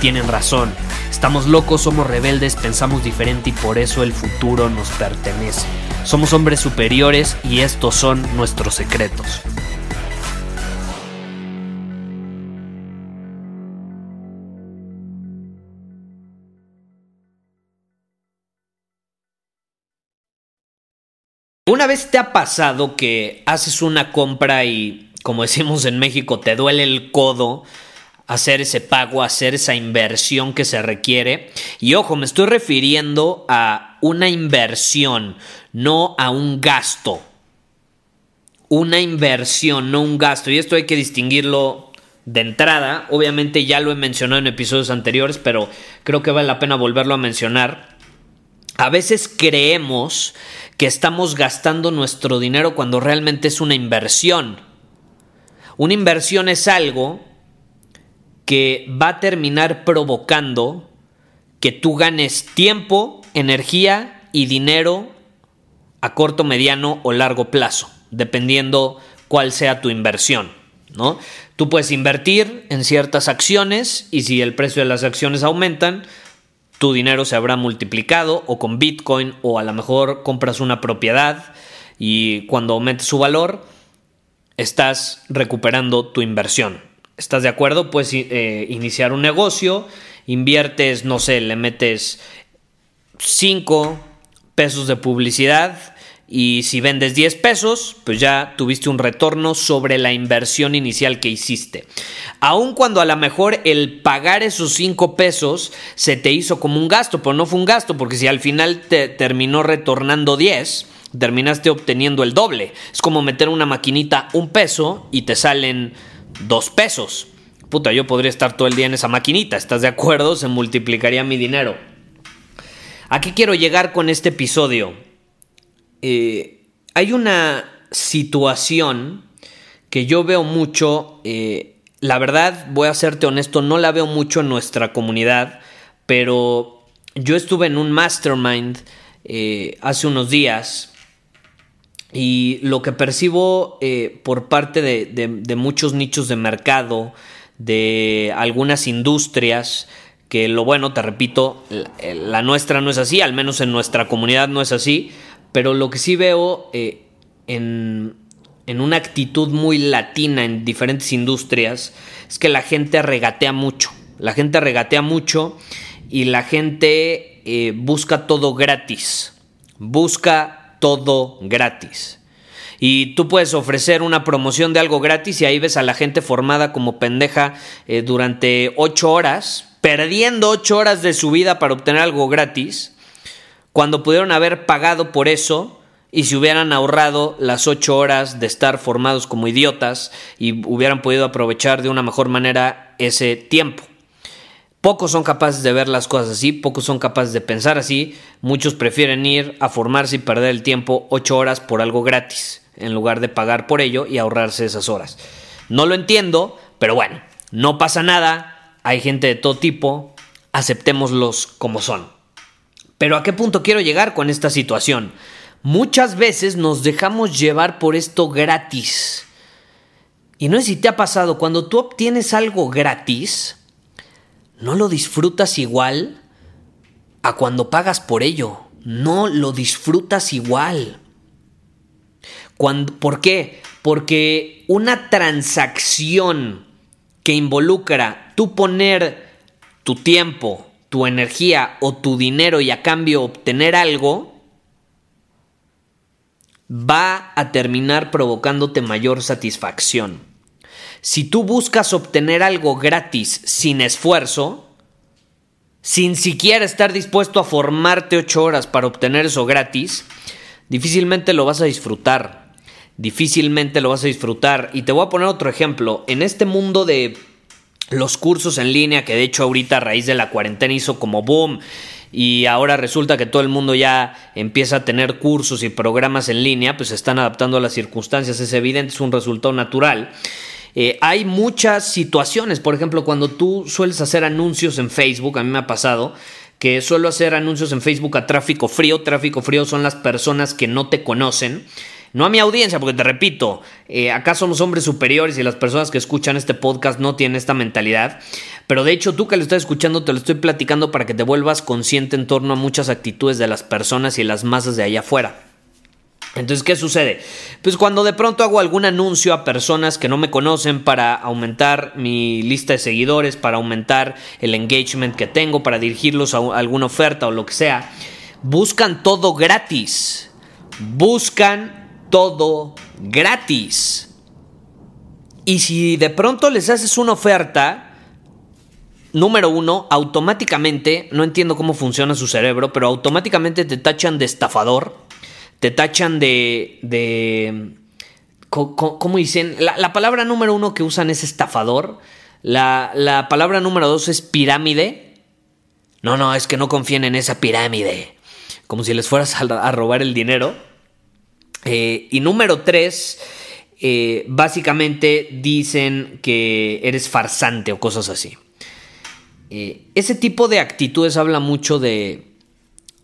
tienen razón. Estamos locos, somos rebeldes, pensamos diferente y por eso el futuro nos pertenece. Somos hombres superiores y estos son nuestros secretos. ¿Una vez te ha pasado que haces una compra y, como decimos en México, te duele el codo hacer ese pago, hacer esa inversión que se requiere? Y ojo, me estoy refiriendo a una inversión, no a un gasto. Una inversión, no un gasto. Y esto hay que distinguirlo de entrada. Obviamente ya lo he mencionado en episodios anteriores, pero creo que vale la pena volverlo a mencionar. A veces creemos que estamos gastando nuestro dinero cuando realmente es una inversión. Una inversión es algo que va a terminar provocando que tú ganes tiempo, energía y dinero a corto, mediano o largo plazo, dependiendo cuál sea tu inversión. ¿no? Tú puedes invertir en ciertas acciones y si el precio de las acciones aumentan, tu dinero se habrá multiplicado o con Bitcoin o a lo mejor compras una propiedad y cuando aumente su valor estás recuperando tu inversión. ¿Estás de acuerdo? Puedes eh, iniciar un negocio, inviertes, no sé, le metes 5 pesos de publicidad y si vendes 10 pesos, pues ya tuviste un retorno sobre la inversión inicial que hiciste. Aun cuando a lo mejor el pagar esos 5 pesos se te hizo como un gasto, pero no fue un gasto, porque si al final te terminó retornando 10, terminaste obteniendo el doble. Es como meter una maquinita un peso y te salen 2 pesos. Puta, yo podría estar todo el día en esa maquinita, ¿estás de acuerdo? Se multiplicaría mi dinero. ¿A qué quiero llegar con este episodio? Eh, hay una situación que yo veo mucho, eh, la verdad, voy a serte honesto, no la veo mucho en nuestra comunidad, pero yo estuve en un mastermind eh, hace unos días y lo que percibo por parte de, muchos nichos de mercado, de algunas industrias, que lo bueno, te repito, la nuestra no es así, al menos en nuestra comunidad no es así, pero lo que sí veo eh, en, una actitud muy latina en diferentes industrias es que la gente regatea mucho. La gente regatea mucho y la gente eh, busca todo gratis. Busca todo gratis. Y tú puedes ofrecer una promoción de algo gratis y ahí ves a la gente formada como pendeja eh, durante ocho horas, perdiendo ocho horas de su vida para obtener algo gratis cuando pudieron haber pagado por eso y si hubieran ahorrado las ocho horas de estar formados como idiotas y hubieran podido aprovechar de una mejor manera ese tiempo. Pocos son capaces de ver las cosas así, pocos son capaces de pensar así, muchos prefieren ir a formarse y perder el tiempo ocho horas por algo gratis, en lugar de pagar por ello y ahorrarse esas horas. No lo entiendo, pero bueno, no pasa nada, hay gente de todo tipo, aceptémoslos como son. Pero ¿a qué punto quiero llegar con esta situación? Muchas veces nos dejamos llevar por esto gratis. Y no sé si te ha pasado, cuando tú obtienes algo gratis, no lo disfrutas igual a cuando pagas por ello. No lo disfrutas igual. ¿Por qué? Porque una transacción que involucra tú poner tu tiempo, tu energía o tu dinero y a cambio obtener algo, va a terminar provocándote mayor satisfacción. Si tú buscas obtener algo gratis sin esfuerzo, sin siquiera estar dispuesto a formarte ocho horas para obtener eso gratis, difícilmente lo vas a disfrutar. Difícilmente lo vas a disfrutar. Y te voy a poner otro ejemplo. En este mundo de los cursos en línea, que de hecho ahorita a raíz de la cuarentena hizo como boom, y ahora resulta que todo el mundo ya empieza a tener cursos y programas en línea, pues se están adaptando a las circunstancias, es evidente, es un resultado natural. Eh, hay muchas situaciones, por ejemplo, cuando tú sueles hacer anuncios en Facebook, a mí me ha pasado que suelo hacer anuncios en Facebook a tráfico frío, tráfico frío son las personas que no te conocen, no a mi audiencia, porque te repito, eh, acá somos hombres superiores y las personas que escuchan este podcast no tienen esta mentalidad. Pero de hecho, tú que lo estás escuchando, te lo estoy platicando para que te vuelvas consciente en torno a muchas actitudes de las personas y las masas de allá afuera. Entonces, ¿qué sucede? Pues cuando de pronto hago algún anuncio a personas que no me conocen para aumentar mi lista de seguidores, para aumentar el engagement que tengo, para dirigirlos a alguna oferta o lo que sea, buscan todo gratis. Buscan todo gratis. Y si de pronto les haces una oferta, número uno, automáticamente, no entiendo cómo funciona su cerebro, pero automáticamente te tachan de estafador te tachan de... de ¿Cómo dicen? La, palabra número uno que usan es estafador. La, palabra número dos es pirámide. No, no, es que no confíen en esa pirámide. Como si les fueras a, robar el dinero. Eh, y número tres, eh, básicamente dicen que eres farsante o cosas así. Eh, ese tipo de actitudes habla mucho de,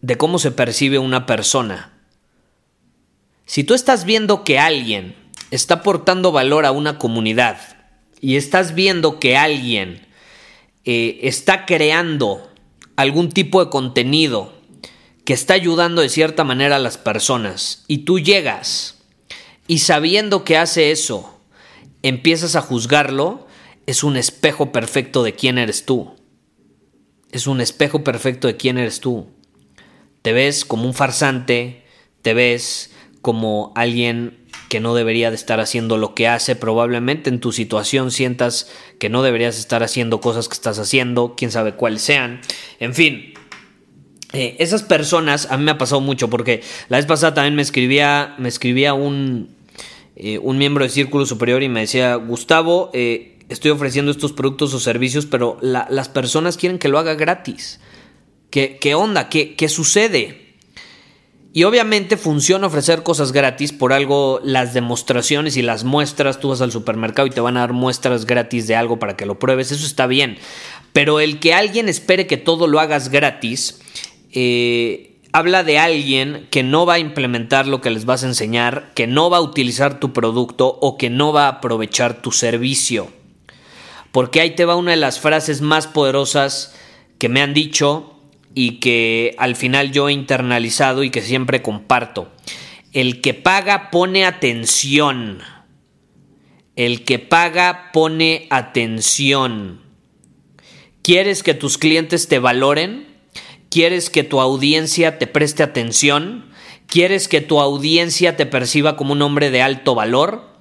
de cómo se percibe una persona. Si tú estás viendo que alguien está aportando valor a una comunidad y estás viendo que alguien eh, está creando algún tipo de contenido que está ayudando de cierta manera a las personas y tú llegas y sabiendo que hace eso, empiezas a juzgarlo, es un espejo perfecto de quién eres tú. Es un espejo perfecto de quién eres tú. Te ves como un farsante, te ves como alguien que no debería de estar haciendo lo que hace, probablemente en tu situación sientas que no deberías estar haciendo cosas que estás haciendo, quién sabe cuáles sean, en fin. Eh, esas personas a mí me ha pasado mucho porque la vez pasada también me escribía, me escribía un, eh, un miembro de Círculo Superior y me decía, Gustavo, eh, estoy ofreciendo estos productos o servicios, pero las personas quieren que lo haga gratis. ¿Qué, qué onda? ¿Qué, ¿Qué sucede? Y obviamente funciona ofrecer cosas gratis, por algo las demostraciones y las muestras, tú vas al supermercado y te van a dar muestras gratis de algo para que lo pruebes, eso está bien. Pero el que alguien espere que todo lo hagas gratis, eh, habla de alguien que no va a implementar lo que les vas a enseñar, que no va a utilizar tu producto o que no va a aprovechar tu servicio. Porque ahí te va una de las frases más poderosas que me han dicho y que al final yo he internalizado y que siempre comparto. El que paga pone atención. El que paga pone atención. ¿Quieres que tus clientes te valoren? ¿Quieres que tu audiencia te preste atención? ¿Quieres que tu audiencia te perciba como un hombre de alto valor?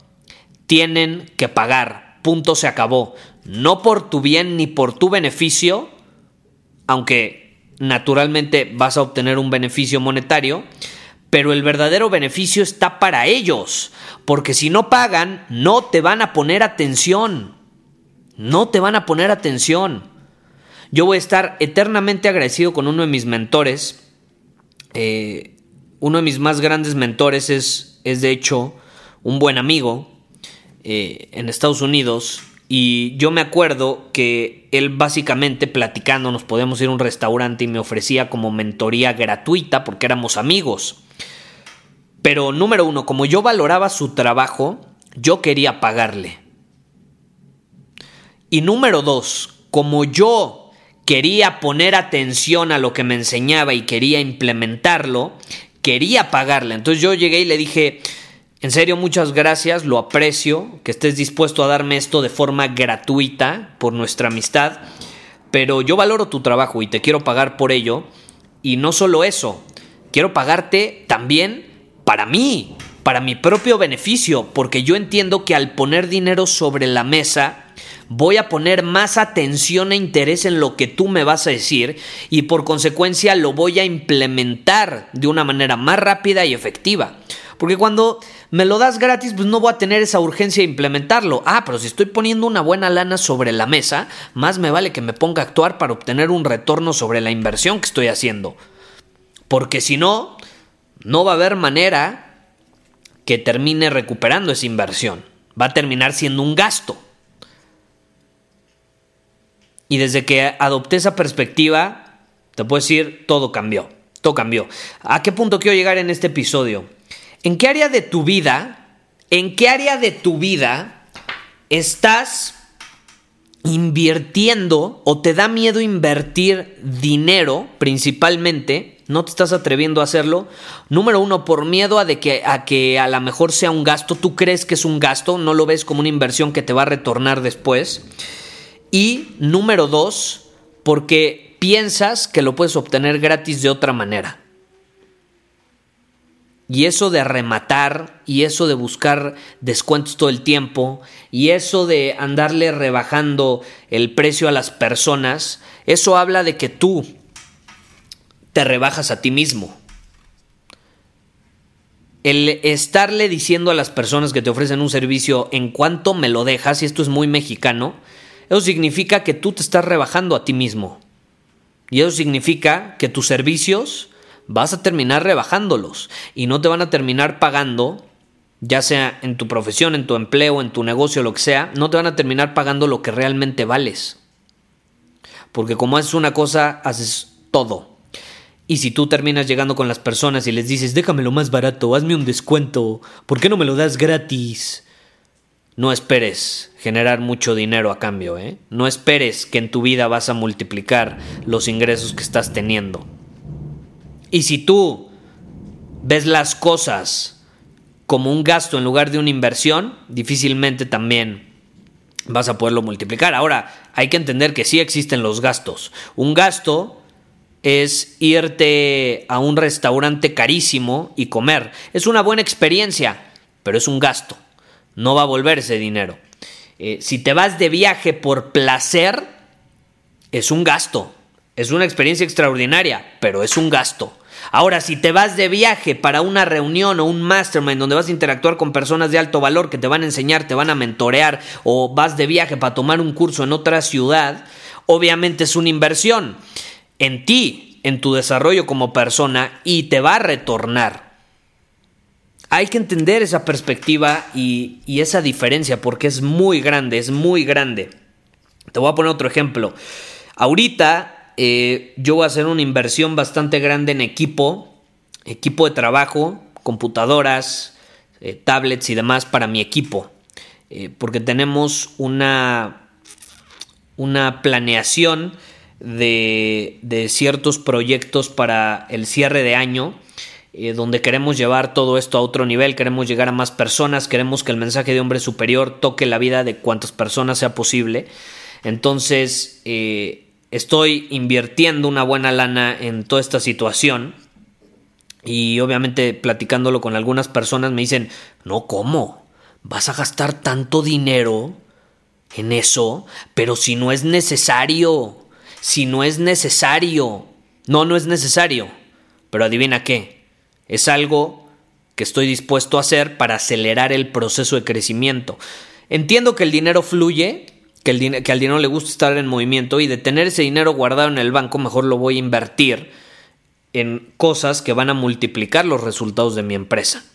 Tienen que pagar. Punto se acabó. No por tu bien ni por tu beneficio, aunque naturalmente vas a obtener un beneficio monetario, pero el verdadero beneficio está para ellos, porque si no pagan, no te van a poner atención, no te van a poner atención. Yo voy a estar eternamente agradecido con uno de mis mentores, eh, uno de mis más grandes mentores es, es de hecho un buen amigo eh, en Estados Unidos, y yo me acuerdo que él básicamente platicando, nos podíamos ir a un restaurante y me ofrecía como mentoría gratuita porque éramos amigos. Pero número uno, como yo valoraba su trabajo, yo quería pagarle. Y número dos, como yo quería poner atención a lo que me enseñaba y quería implementarlo, quería pagarle. Entonces yo llegué y le dije, en serio, muchas gracias, lo aprecio, que estés dispuesto a darme esto de forma gratuita por nuestra amistad, pero yo valoro tu trabajo y te quiero pagar por ello. Y no solo eso, quiero pagarte también para mí, para mi propio beneficio, porque yo entiendo que al poner dinero sobre la mesa, voy a poner más atención e interés en lo que tú me vas a decir y por consecuencia lo voy a implementar de una manera más rápida y efectiva. Porque cuando me lo das gratis, pues no voy a tener esa urgencia de implementarlo. Ah, pero si estoy poniendo una buena lana sobre la mesa, más me vale que me ponga a actuar para obtener un retorno sobre la inversión que estoy haciendo. Porque si no, no va a haber manera que termine recuperando esa inversión. Va a terminar siendo un gasto. Y desde que adopté esa perspectiva, te puedo decir, todo cambió. Todo cambió. ¿A qué punto quiero llegar en este episodio? ¿En qué área de tu vida, en qué área de tu vida estás invirtiendo o te da miedo invertir dinero principalmente? No te estás atreviendo a hacerlo. Número uno, por miedo a, de que, a que a lo mejor sea un gasto. Tú crees que es un gasto, no lo ves como una inversión que te va a retornar después. Y número dos, porque piensas que lo puedes obtener gratis de otra manera. Y eso de rematar, y eso de buscar descuentos todo el tiempo, y eso de andarle rebajando el precio a las personas, eso habla de que tú te rebajas a ti mismo. El estarle diciendo a las personas que te ofrecen un servicio en cuanto me lo dejas, y esto es muy mexicano, eso significa que tú te estás rebajando a ti mismo. Y eso significa que tus servicios vas a terminar rebajándolos y no te van a terminar pagando, ya sea en tu profesión, en tu empleo, en tu negocio, lo que sea, no te van a terminar pagando lo que realmente vales. Porque como haces una cosa, haces todo. Y si tú terminas llegando con las personas y les dices, déjamelo más barato, hazme un descuento, ¿por qué no me lo das gratis? No esperes generar mucho dinero a cambio, ¿eh? No esperes que en tu vida vas a multiplicar los ingresos que estás teniendo. Y si tú ves las cosas como un gasto en lugar de una inversión, difícilmente también vas a poderlo multiplicar. Ahora, hay que entender que sí existen los gastos. Un gasto es irte a un restaurante carísimo y comer. Es una buena experiencia, pero es un gasto. No va a volver ese dinero. Eh, si te vas de viaje por placer, es un gasto. Es una experiencia extraordinaria, pero es un gasto. Ahora, si te vas de viaje para una reunión o un mastermind donde vas a interactuar con personas de alto valor que te van a enseñar, te van a mentorear, o vas de viaje para tomar un curso en otra ciudad, obviamente es una inversión en ti, en tu desarrollo como persona y te va a retornar. Hay que entender esa perspectiva y, esa diferencia porque es muy grande, es muy grande. Te voy a poner otro ejemplo. Ahorita eh, yo voy a hacer una inversión bastante grande en equipo, equipo de trabajo, computadoras, eh, tablets y demás para mi equipo. Eh, porque tenemos una, una planeación de, de, ciertos proyectos para el cierre de año. donde queremos llevar todo esto a otro nivel, queremos llegar a más personas, queremos que el mensaje de hombre superior toque la vida de cuantas personas sea posible. Entonces, estoy invirtiendo una buena lana en toda esta situación. Y obviamente platicándolo con algunas personas me dicen, no, ¿cómo? ¿Vas a gastar tanto dinero en eso? Pero si no es necesario, si no es necesario, no, no es necesario. Pero adivina qué, es algo que estoy dispuesto a hacer para acelerar el proceso de crecimiento. Entiendo que el dinero fluye, que, el que al dinero le gusta estar en movimiento y de tener ese dinero guardado en el banco, mejor lo voy a invertir en cosas que van a multiplicar los resultados de mi empresa.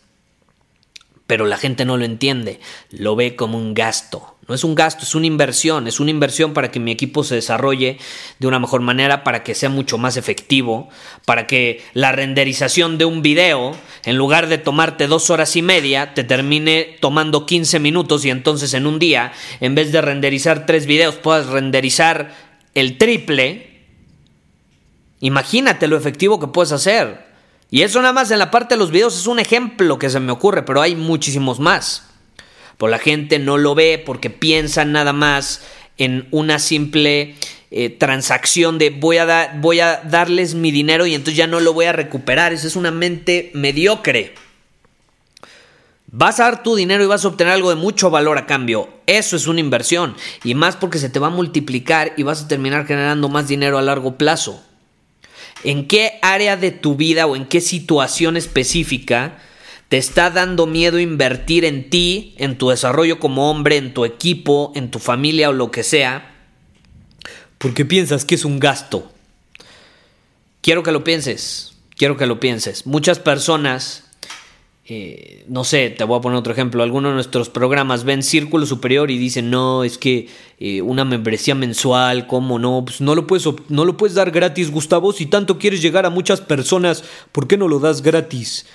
Pero la gente no lo entiende, lo ve como un gasto. No es un gasto, es una inversión, es una inversión para que mi equipo se desarrolle de una mejor manera, para que sea mucho más efectivo, para que la renderización de un video, en lugar de tomarte dos horas y media, te termine tomando 15 minutos y entonces en un día, en vez de renderizar tres videos, puedas renderizar el triple. Imagínate lo efectivo que puedes hacer. Y eso nada más en la parte de los videos es un ejemplo que se me ocurre, pero hay muchísimos más. Pues la gente no lo ve porque piensa nada más en una simple eh, transacción de voy a, voy a darles mi dinero y entonces ya no lo voy a recuperar. Esa es una mente mediocre. Vas a dar tu dinero y vas a obtener algo de mucho valor a cambio. Eso es una inversión. Y más porque se te va a multiplicar y vas a terminar generando más dinero a largo plazo. ¿En qué área de tu vida o en qué situación específica te está dando miedo invertir en ti, en tu desarrollo como hombre, en tu equipo, en tu familia o lo que sea? Porque piensas que es un gasto. Quiero que lo pienses. Quiero que lo pienses. Muchas personas eh, no sé, te voy a poner otro ejemplo, algunos de nuestros programas ven Círculo Superior y dicen, no, es que eh, una membresía mensual, ¿cómo no? Pues no lo, puedes, no lo puedes dar gratis, Gustavo, si tanto quieres llegar a muchas personas, ¿por qué no lo das gratis?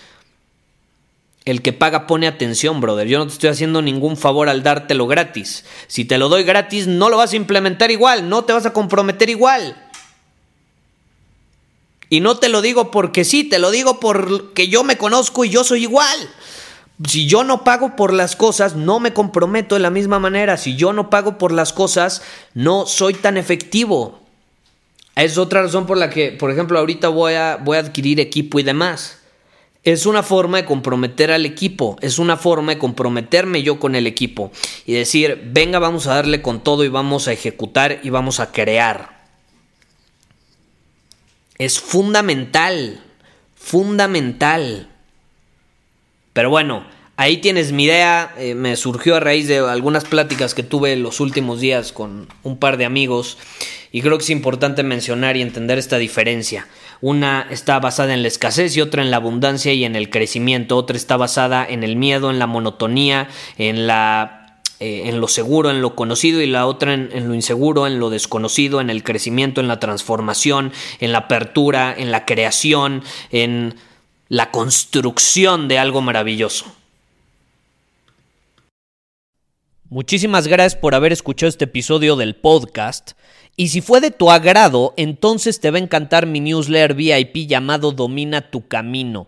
El que paga pone atención, brother. Yo no te estoy haciendo ningún favor al dártelo gratis. Si te lo doy gratis, no lo vas a implementar igual, no te vas a comprometer igual. Y no te lo digo porque sí, te lo digo porque yo me conozco y yo soy igual. Si yo no pago por las cosas, no me comprometo de la misma manera. Si yo no pago por las cosas, no soy tan efectivo. Es otra razón por la que, por ejemplo, ahorita voy a, voy a adquirir equipo y demás. Es una forma de comprometer al equipo, es una forma de comprometerme yo con el equipo y decir, venga, vamos a darle con todo y vamos a ejecutar y vamos a crear. Es fundamental, fundamental. Pero bueno, ahí tienes mi idea. Eh, me surgió a raíz de algunas pláticas que tuve los últimos días con un par de amigos. Y creo que es importante mencionar y entender esta diferencia. Una está basada en la escasez y otra en la abundancia y en el crecimiento. Otra está basada en el miedo, en la monotonía, en la eh, en lo seguro, en lo conocido y la otra en, lo inseguro, en lo desconocido, en el crecimiento, en la transformación, en la apertura, en la creación, en la construcción de algo maravilloso. Muchísimas gracias por haber escuchado este episodio del podcast. Y si fue de tu agrado, entonces te va a encantar mi newsletter VIP llamado Domina tu Camino.